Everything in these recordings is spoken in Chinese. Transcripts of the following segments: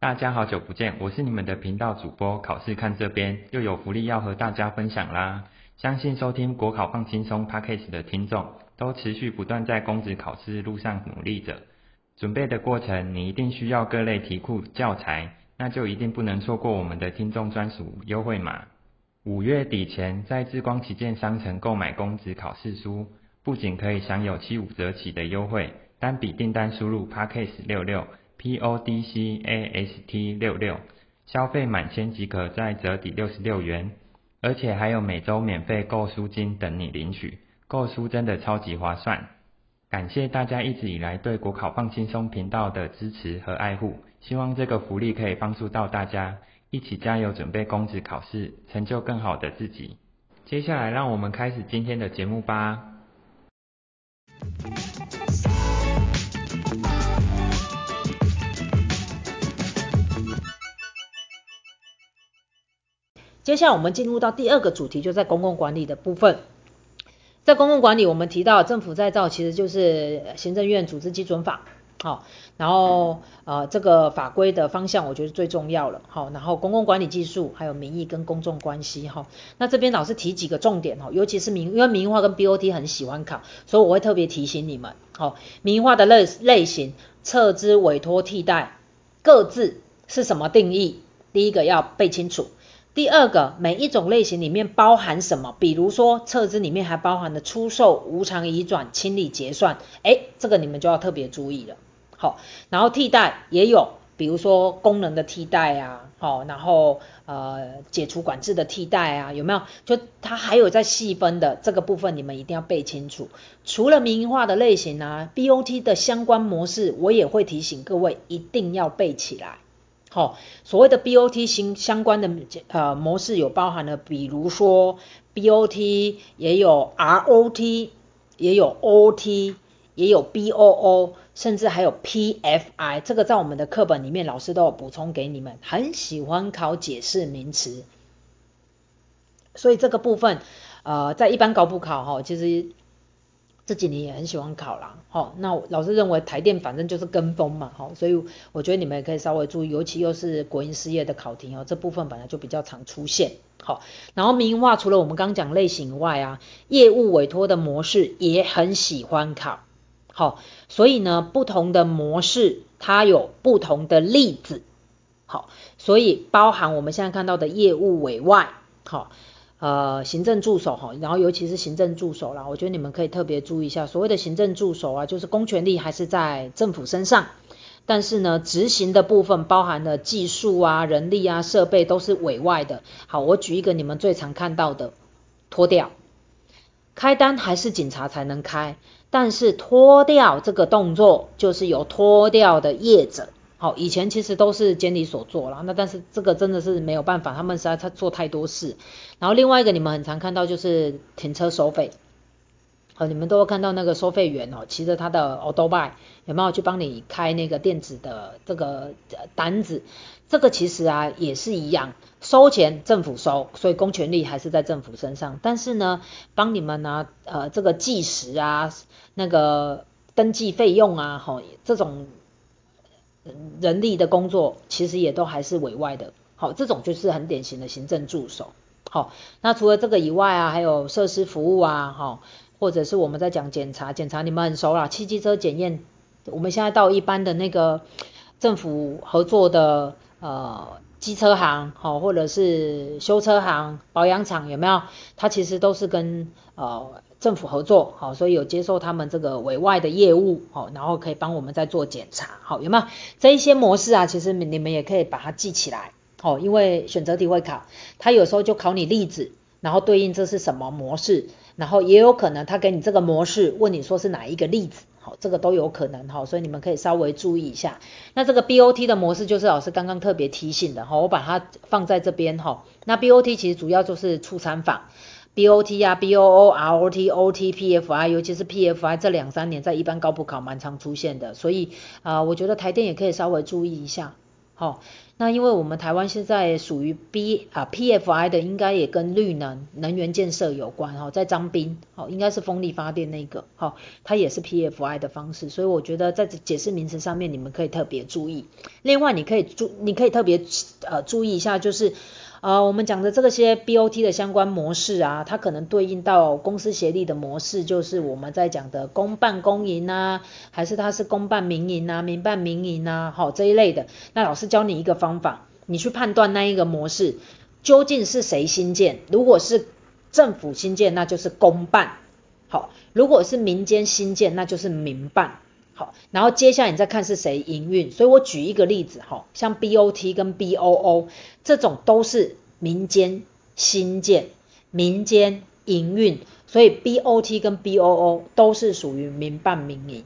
大家好久不见，我是你们的频道主播，考试看这边又有福利要和大家分享啦。相信收听国考放轻松 Podcast 的听众，都持续不断在公职考试路上努力着。准备的过程，你一定需要各类题库教材，那就一定不能错过我们的听众专属优惠码。五月底前在智光旗舰商城购买公职考试书，不仅可以享有七五折起的优惠，单笔订单输入 Podcast 六六。P O D C A S T 六六，消费满千即可再折抵六十六元，而且还有每周免费购书金等你领取，购书真的超级划算。感谢大家一直以来对国考放轻松频道的支持和爱护，希望这个福利可以帮助到大家，一起加油准备公职考试，成就更好的自己。接下来让我们开始今天的节目吧。接下来我们进入到第二个主题，就在公共管理的部分。在公共管理，我们提到政府再造其实就是行政院组织基准法，好，然后呃这个法规的方向我觉得最重要了，好，然后公共管理技术还有民意跟公众关系，哈，那这边老师提几个重点哈，尤其是民因为民营化跟 BOT 很喜欢考，所以我会特别提醒你们，好，民营化的类类型、撤资、委托、替代各自是什么定义？第一个要背清楚。第二个，每一种类型里面包含什么？比如说撤资里面还包含了出售、无偿移转、清理结算，诶，这个你们就要特别注意了。好，然后替代也有，比如说功能的替代啊，好，然后呃解除管制的替代啊，有没有？就它还有在细分的这个部分，你们一定要背清楚。除了民营化的类型啊，BOT 的相关模式，我也会提醒各位一定要背起来。好，所谓的 BOT 型相关的呃模式有包含了，比如说 BOT 也有 ROT，也有 OT，也有 BOO，甚至还有 PFI。这个在我们的课本里面老师都有补充给你们，很喜欢考解释名词。所以这个部分呃在一般高普考哈，其实。这几年也很喜欢考啦，好，那老师认为台电反正就是跟风嘛，好，所以我觉得你们也可以稍微注意，尤其又是国营事业的考题哦，这部分本来就比较常出现，好，然后民营化除了我们刚讲类型外啊，业务委托的模式也很喜欢考，好，所以呢，不同的模式它有不同的例子，好，所以包含我们现在看到的业务委外，好。呃，行政助手哈，然后尤其是行政助手啦，我觉得你们可以特别注意一下，所谓的行政助手啊，就是公权力还是在政府身上，但是呢，执行的部分包含了技术啊、人力啊、设备都是委外的。好，我举一个你们最常看到的，脱掉，开单还是警察才能开，但是脱掉这个动作就是由脱掉的业者。好，以前其实都是监理所做啦，那但是这个真的是没有办法，他们实在他做太多事。然后另外一个你们很常看到就是停车收费，好，你们都会看到那个收费员哦，骑着他的欧兜拜有没有去帮你开那个电子的这个单子？这个其实啊也是一样，收钱政府收，所以公权力还是在政府身上。但是呢，帮你们呢呃这个计时啊，那个登记费用啊，吼这种。人力的工作其实也都还是委外的，好，这种就是很典型的行政助手，好，那除了这个以外啊，还有设施服务啊，哈，或者是我们在讲检查，检查你们很熟啦，汽机车检验，我们现在到一般的那个政府合作的呃机车行，好，或者是修车行、保养厂有没有？它其实都是跟呃。政府合作，好，所以有接受他们这个委外的业务，好，然后可以帮我们再做检查，好，有没有这一些模式啊？其实你们也可以把它记起来，好，因为选择题会考，他有时候就考你例子，然后对应这是什么模式，然后也有可能他给你这个模式，问你说是哪一个例子，好，这个都有可能，好，所以你们可以稍微注意一下。那这个 BOT 的模式就是老师刚刚特别提醒的，好，我把它放在这边，哈，那 BOT 其实主要就是出餐房。BOT 啊，BOO、ROT、OT、PFI，尤其是 PFI 这两三年在一般高普考蛮常出现的，所以啊、我觉得台电也可以稍微注意一下。好，那因为我们台湾现在属于 B 啊 PFI 的，应该也跟绿能能源建设有关哈，在张滨，好，应该是风力发电那个，好，它也是 PFI 的方式，所以我觉得在解释名词上面，你们可以特别注意。另外，你可以注，你可以特别呃注意一下，就是。呃，我们讲的这个些 BOT 的相关模式啊，它可能对应到公司协力的模式，就是我们在讲的公办公营啊，还是它是公办民营啊，民办民营啊，好这一类的。那老师教你一个方法，你去判断那一个模式究竟是谁新建。如果是政府新建，那就是公办，好；如果是民间新建，那就是民办。好，然后接下来你再看是谁营运，所以我举一个例子哈，像 BOT 跟 BOO 这种都是民间新建、民间营运，所以 BOT 跟 BOO 都是属于民办民营。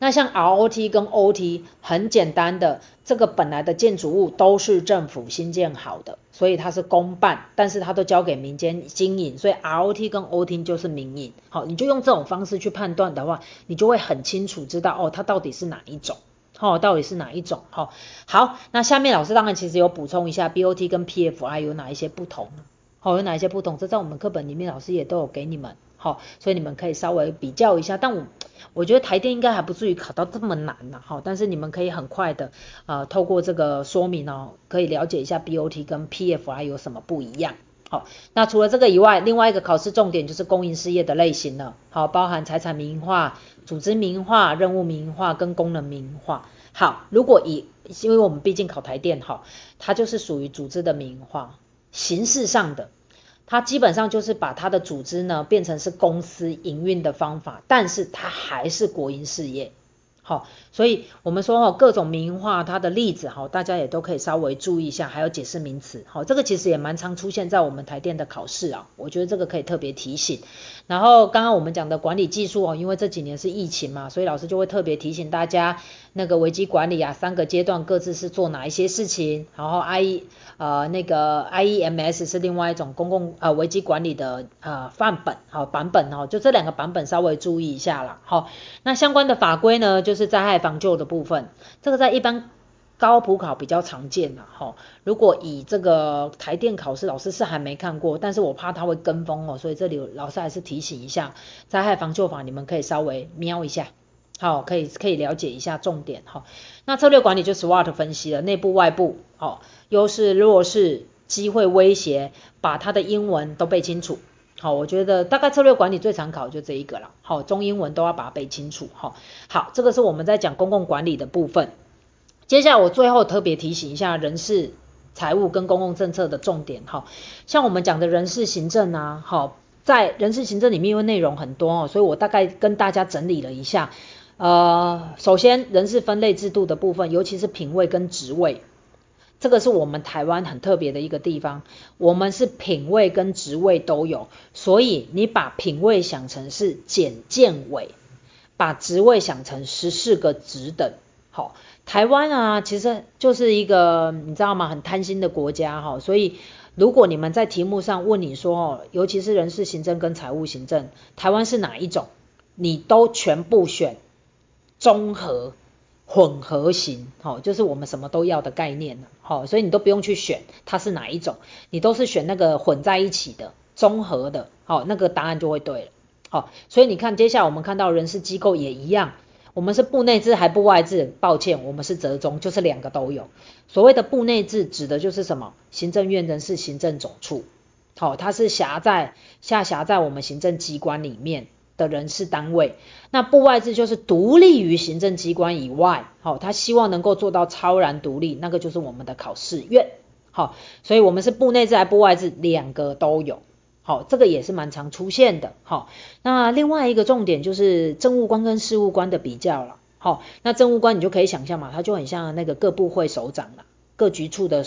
那像 ROT 跟 OT 很简单的，这个本来的建筑物都是政府新建好的，所以它是公办，但是它都交给民间经营，所以 ROT 跟 OT 就是民营。好，你就用这种方式去判断的话，你就会很清楚知道哦，它到底是哪一种，哦，到底是哪一种。好，好，那下面老师当然其实有补充一下 BOT 跟 PFI 有哪一些不同，好，有哪一些不同，这在我们课本里面老师也都有给你们，好，所以你们可以稍微比较一下，但我。我觉得台电应该还不至于考到这么难呢，哈，但是你们可以很快的，呃，透过这个说明哦，可以了解一下 BOT 跟 PFI 有什么不一样，好，那除了这个以外，另外一个考试重点就是公营事业的类型了，好，包含财产民营化、组织民营化、任务民营化跟功能民营化，好，如果以，因为我们毕竟考台电哈，它就是属于组织的民营化，形式上的。它基本上就是把它的组织呢变成是公司营运的方法，但是它还是国营事业。好，所以我们说哈，各种名画它的例子哈，大家也都可以稍微注意一下，还有解释名词。好，这个其实也蛮常出现在我们台电的考试啊，我觉得这个可以特别提醒。然后刚刚我们讲的管理技术哦，因为这几年是疫情嘛，所以老师就会特别提醒大家，那个危机管理啊，三个阶段各自是做哪一些事情。然后 I 呃那个 IEMS 是另外一种公共呃危机管理的呃范本好版本哦，就这两个版本稍微注意一下啦。好，那相关的法规呢，就是。是灾害防救的部分，这个在一般高普考比较常见的哈。如果以这个台电考试，老师是还没看过，但是我怕他会跟风哦，所以这里老师还是提醒一下，灾害防救法你们可以稍微瞄一下，好，可以可以了解一下重点哈。那策略管理就 SWOT 分析了，内部外部，好，优势弱势，机会威胁，把它的英文都背清楚。好，我觉得大概策略管理最常考就这一个了。好，中英文都要把它背清楚。好，好，这个是我们在讲公共管理的部分。接下来我最后特别提醒一下人事、财务跟公共政策的重点。好，像我们讲的人事行政啊，好，在人事行政里面因为内容很多哦，所以我大概跟大家整理了一下。呃，首先人事分类制度的部分，尤其是品位跟职位。这个是我们台湾很特别的一个地方，我们是品位跟职位都有，所以你把品位想成是检建委，把职位想成十四个职等。好，台湾啊，其实就是一个你知道吗？很贪心的国家哈，所以如果你们在题目上问你说哦，尤其是人事行政跟财务行政，台湾是哪一种？你都全部选综合。混合型，好，就是我们什么都要的概念，好，所以你都不用去选它是哪一种，你都是选那个混在一起的综合的，好，那个答案就会对了，好，所以你看，接下来我们看到人事机构也一样，我们是部内制还部外制？抱歉，我们是折中，就是两个都有。所谓的部内制指的就是什么？行政院人事行政总处，好，它是辖在下辖在我们行政机关里面。的人事单位，那部外制就是独立于行政机关以外，好，他希望能够做到超然独立，那个就是我们的考试院，好，所以我们是部内制还部外制，两个都有，好，这个也是蛮常出现的，好，那另外一个重点就是政务官跟事务官的比较了，好，那政务官你就可以想象嘛，他就很像那个各部会首长了，各局处的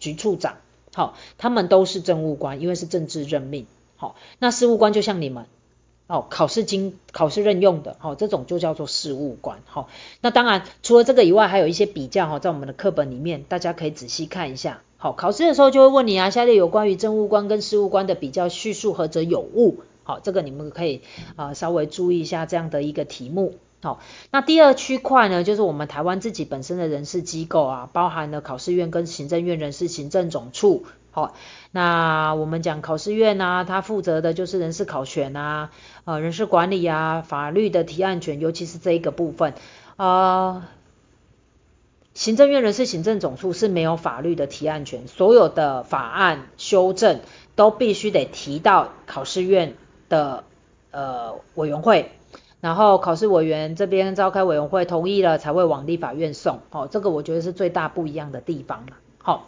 局处长，好，他们都是政务官，因为是政治任命，好，那事务官就像你们。哦，考试经考试任用的，哦，这种就叫做事务官，好、哦，那当然除了这个以外，还有一些比较哈、哦，在我们的课本里面，大家可以仔细看一下，好、哦，考试的时候就会问你啊，下列有关于政务官跟事务官的比较叙述何者有误，好、哦，这个你们可以啊、稍微注意一下这样的一个题目，好，那第二区块呢，就是我们台湾自己本身的人事机构啊，包含了考试院跟行政院人事行政总处。好，那我们讲考试院啊，它负责的就是人事考选啊，呃，人事管理啊，法律的提案权，尤其是这一个部分。呃，行政院人事行政总处是没有法律的提案权，所有的法案修正都必须得提到考试院的呃委员会。然后考试委员这边召开委员会同意了，才会往立法院送。哦，这个我觉得是最大不一样的地方了。好、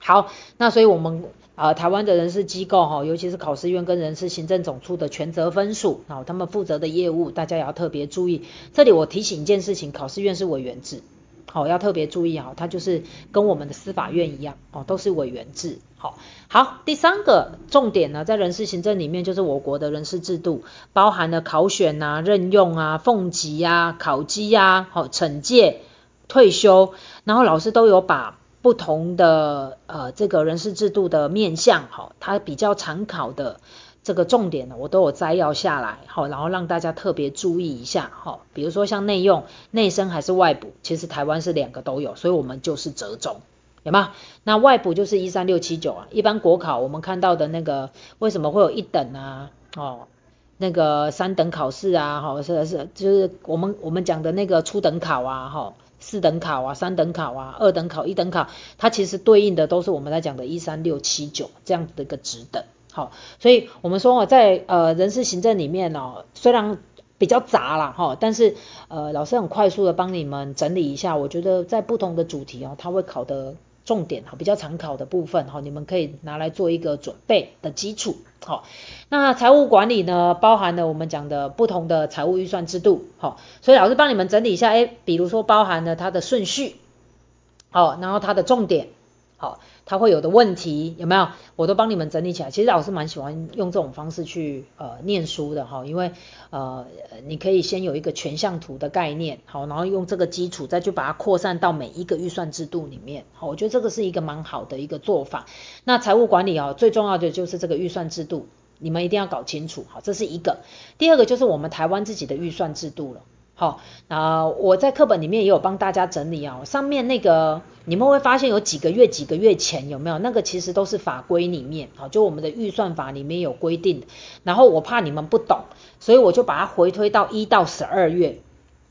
好，那所以我们呃台湾的人事机构哈、尤其是考试院跟人事行政总处的权责分属，哦，他们负责的业务，大家也要特别注意。这里我提醒一件事情，考试院是委员制。好，要特别注意哈，它就是跟我们的司法院一样，哦，都是委员制。好，好，第三个重点呢，在人事行政里面，就是我国的人事制度，包含了考选啊、任用啊、俸级啊、考绩啊、好惩戒、退休，然后老师都有把不同的呃这个人事制度的面向，哈，它比较常考的。这个重点呢，我都有摘要下来，好，然后让大家特别注意一下，哈，比如说像内用、内生还是外补，其实台湾是两个都有，所以我们就是折中，有吗？那外补就是一三六七九啊，一般国考我们看到的那个为什么会有一等啊，哦，那个三等考试啊，好，是是，就是我们我们讲的那个初等考啊，哈，四等考啊，三等考啊，二等考、一等考，它其实对应的都是我们在讲的一三六七九这样的一个值等。好，所以我们说啊，在呃人事行政里面哦，虽然比较杂啦哈，但是呃老师很快速的帮你们整理一下，我觉得在不同的主题哦，它会考的重点哈，比较常考的部分哈，你们可以拿来做一个准备的基础。好，那财务管理呢，包含了我们讲的不同的财务预算制度。好，所以老师帮你们整理一下，哎，比如说包含了它的顺序，好，然后它的重点，好。他会有的问题有没有？我都帮你们整理起来。其实老师蛮喜欢用这种方式去呃念书的哈，因为呃你可以先有一个全项图的概念，好，然后用这个基础再去把它扩散到每一个预算制度里面，好，我觉得这个是一个蛮好的一个做法。那财务管理啊，最重要的就是这个预算制度，你们一定要搞清楚，好，这是一个。第二个就是我们台湾自己的预算制度了。好，那我在课本里面也有帮大家整理啊，上面那个你们会发现有几个月几个月前有没有？那个其实都是法规里面，好，就我们的预算法里面有规定的。然后我怕你们不懂，所以我就把它回推到一到十二月，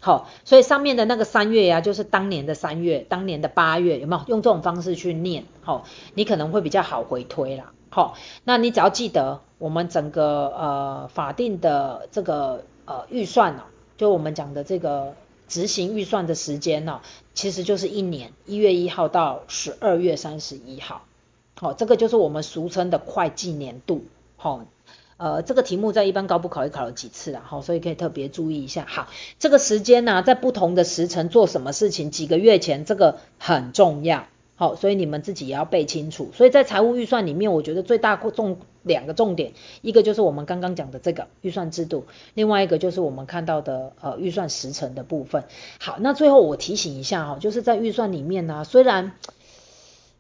好，所以上面的那个三月呀，就是当年的三月，当年的八月，有没有？用这种方式去念，好，你可能会比较好回推啦。好，那你只要记得我们整个呃法定的这个呃预算呢。就我们讲的这个执行预算的时间呢，其实就是一年一月一号到十二月三十一号，好，这个就是我们俗称的会计年度，好，呃，这个题目在一般高普考也考了几次了，好，所以可以特别注意一下，好，这个时间呢，在不同的时辰做什么事情，几个月前这个很重要。好，所以你们自己也要背清楚。所以在财务预算里面，我觉得最大重两个重点，一个就是我们刚刚讲的这个预算制度，另外一个就是我们看到的呃预算时程的部分。好，那最后我提醒一下哈，就是在预算里面呢，虽然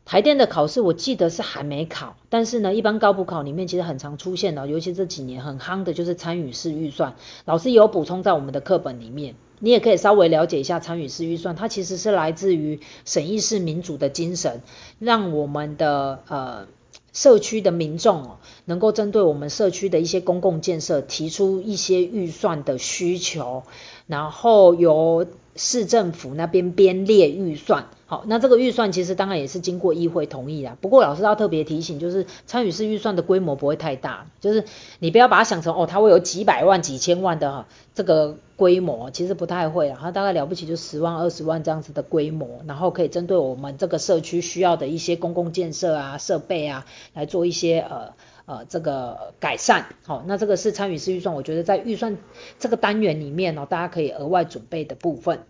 台电的考试我记得是还没考，但是呢，一般高普考里面其实很常出现的，尤其这几年很夯的就是参与式预算，老师有补充在我们的课本里面。你也可以稍微了解一下参与式预算，它其实是来自于审议式民主的精神，让我们的呃社区的民众哦，能够针对我们社区的一些公共建设提出一些预算的需求，然后由市政府那边编列预算。好，那这个预算其实当然也是经过议会同意啦。不过老师要特别提醒，就是参与式预算的规模不会太大，就是你不要把它想成哦，它会有几百万、几千万的这个规模，其实不太会啦。它大概了不起就十万、二十万这样子的规模，然后可以针对我们这个社区需要的一些公共建设啊、设备啊，来做一些呃呃这个改善。好，那这个是参与式预算，我觉得在预算这个单元里面哦，大家可以额外准备的部分。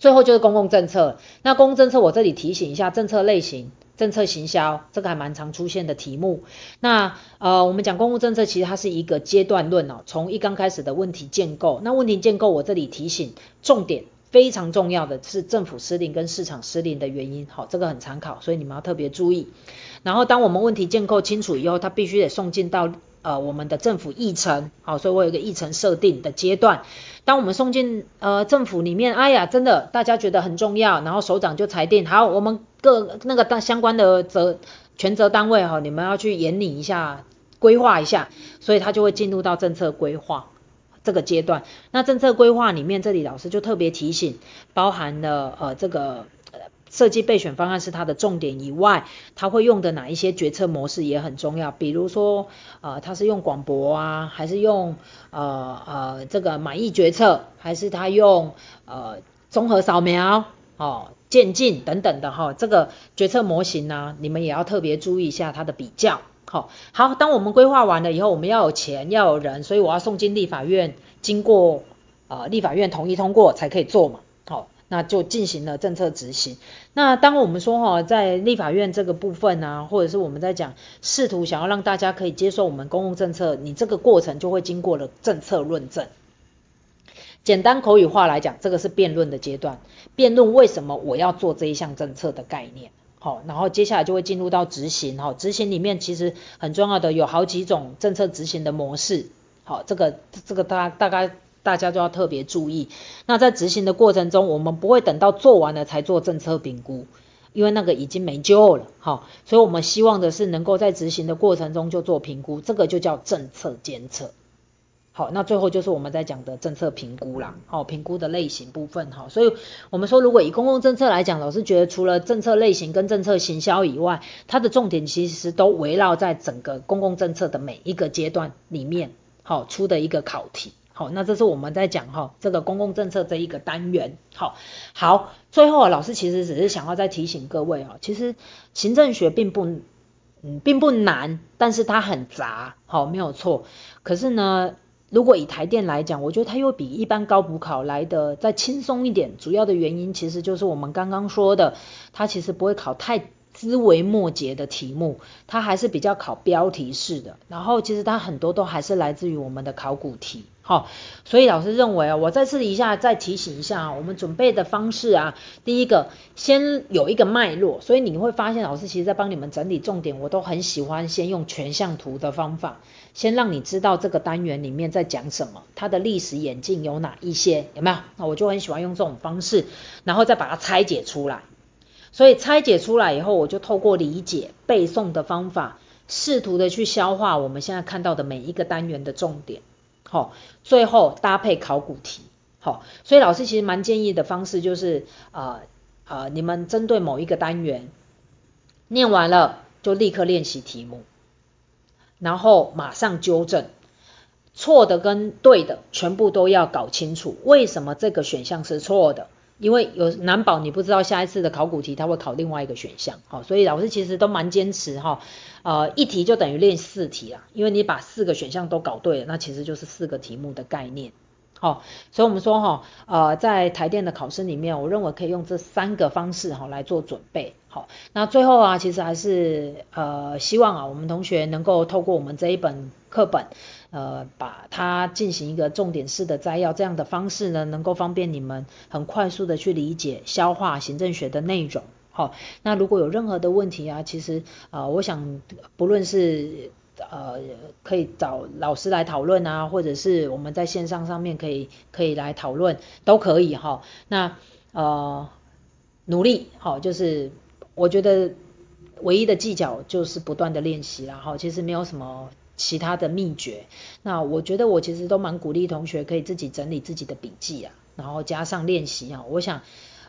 最后就是公共政策，那公共政策我这里提醒一下，政策类型、政策行销，这个还蛮常出现的题目。那呃，我们讲公共政策，其实它是一个阶段论哦，从一刚开始的问题建构，那问题建构我这里提醒，重点非常重要的是政府失灵跟市场失灵的原因，好，这个很常考，所以你们要特别注意。然后当我们问题建构清楚以后，它必须得送进到呃我们的政府议程，好，所以我有一个议程设定的阶段。当我们送进呃政府里面，哎呀，真的大家觉得很重要，然后首长就裁定，好，我们各那个当相关的责权责单位哈，你们要去研拟一下，规划一下，所以他就会进入到政策规划这个阶段。那政策规划里面，这里老师就特别提醒，包含了呃这个。设计备选方案是它的重点以外，它会用的哪一些决策模式也很重要。比如说，呃，它是用广博啊，还是用呃呃这个满意决策，还是它用呃综合扫描哦、渐进等等的哈、哦，这个决策模型呢，你们也要特别注意一下它的比较。好、好，当我们规划完了以后，我们要有钱，要有人，所以我要送进立法院，经过呃立法院同意通过才可以做嘛。那就进行了政策执行。那当我们说哈，在立法院这个部分啊，或者是我们在讲试图想要让大家可以接受我们公共政策，你这个过程就会经过了政策论证。简单口语化来讲，这个是辩论的阶段，辩论为什么我要做这一项政策的概念。好，然后接下来就会进入到执行。哈，执行里面其实很重要的有好几种政策执行的模式。好，这个这个大大概。大家就要特别注意。那在执行的过程中，我们不会等到做完了才做政策评估，因为那个已经没救了，哈。所以我们希望的是能够在执行的过程中就做评估，这个就叫政策监测。好，那最后就是我们在讲的政策评估啦，好，评估的类型部分，哈。所以我们说，如果以公共政策来讲，老师觉得除了政策类型跟政策行销以外，它的重点其实都围绕在整个公共政策的每一个阶段里面，好，出的一个考题。好，那这是我们在讲哈这个公共政策这一个单元。好，好，最后啊，老师其实只是想要再提醒各位啊，其实行政学并不嗯并不难，但是它很杂，好，没有错。可是呢，如果以台电来讲，我觉得它又比一般高普考来的再轻松一点。主要的原因其实就是我们刚刚说的，它其实不会考太。枝微末节的题目，它还是比较考标题式的，然后其实它很多都还是来自于我们的考古题，好，所以老师认为啊，我再次一下再提醒一下啊，我们准备的方式啊，第一个先有一个脉络，所以你会发现老师其实在帮你们整理重点，我都很喜欢先用全像图的方法，先让你知道这个单元里面在讲什么，它的历史演进有哪一些，有没有？那我就很喜欢用这种方式，然后再把它拆解出来。所以拆解出来以后，我就透过理解、背诵的方法，试图的去消化我们现在看到的每一个单元的重点。好，最后搭配考古题。好，所以老师其实蛮建议的方式就是，呃、呃，你们针对某一个单元，念完了就立刻练习题目，然后马上纠正，错的跟对的全部都要搞清楚，为什么这个选项是错的。因为有难保你不知道下一次的考古题它会考另外一个选项，好，所以老师其实都蛮坚持哈，呃，一题就等于练四题啦，因为你把四个选项都搞对了，那其实就是四个题目的概念，好，所以我们说哈，呃，在台电的考试里面，我认为可以用这三个方式哈来做准备，好，那最后啊，其实还是呃希望啊，我们同学能够透过我们这一本课本。呃，把它进行一个重点式的摘要，这样的方式呢，能够方便你们很快速的去理解、消化行政学的内容。好、那如果有任何的问题啊，其实啊、我想不论是呃可以找老师来讨论啊，或者是我们在线上上面可以可以来讨论，都可以哈、那呃努力好、就是我觉得唯一的技巧就是不断的练习啦。哈、其实没有什么。其他的秘诀，那我觉得我其实都蛮鼓励同学可以自己整理自己的笔记啊，然后加上练习啊，我想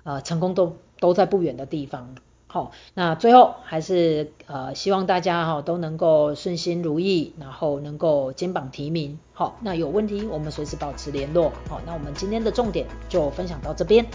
呃成功都都在不远的地方。好，那最后还是呃希望大家哈都能够顺心如意，然后能够金榜题名。好，那有问题我们随时保持联络。好，那我们今天的重点就分享到这边。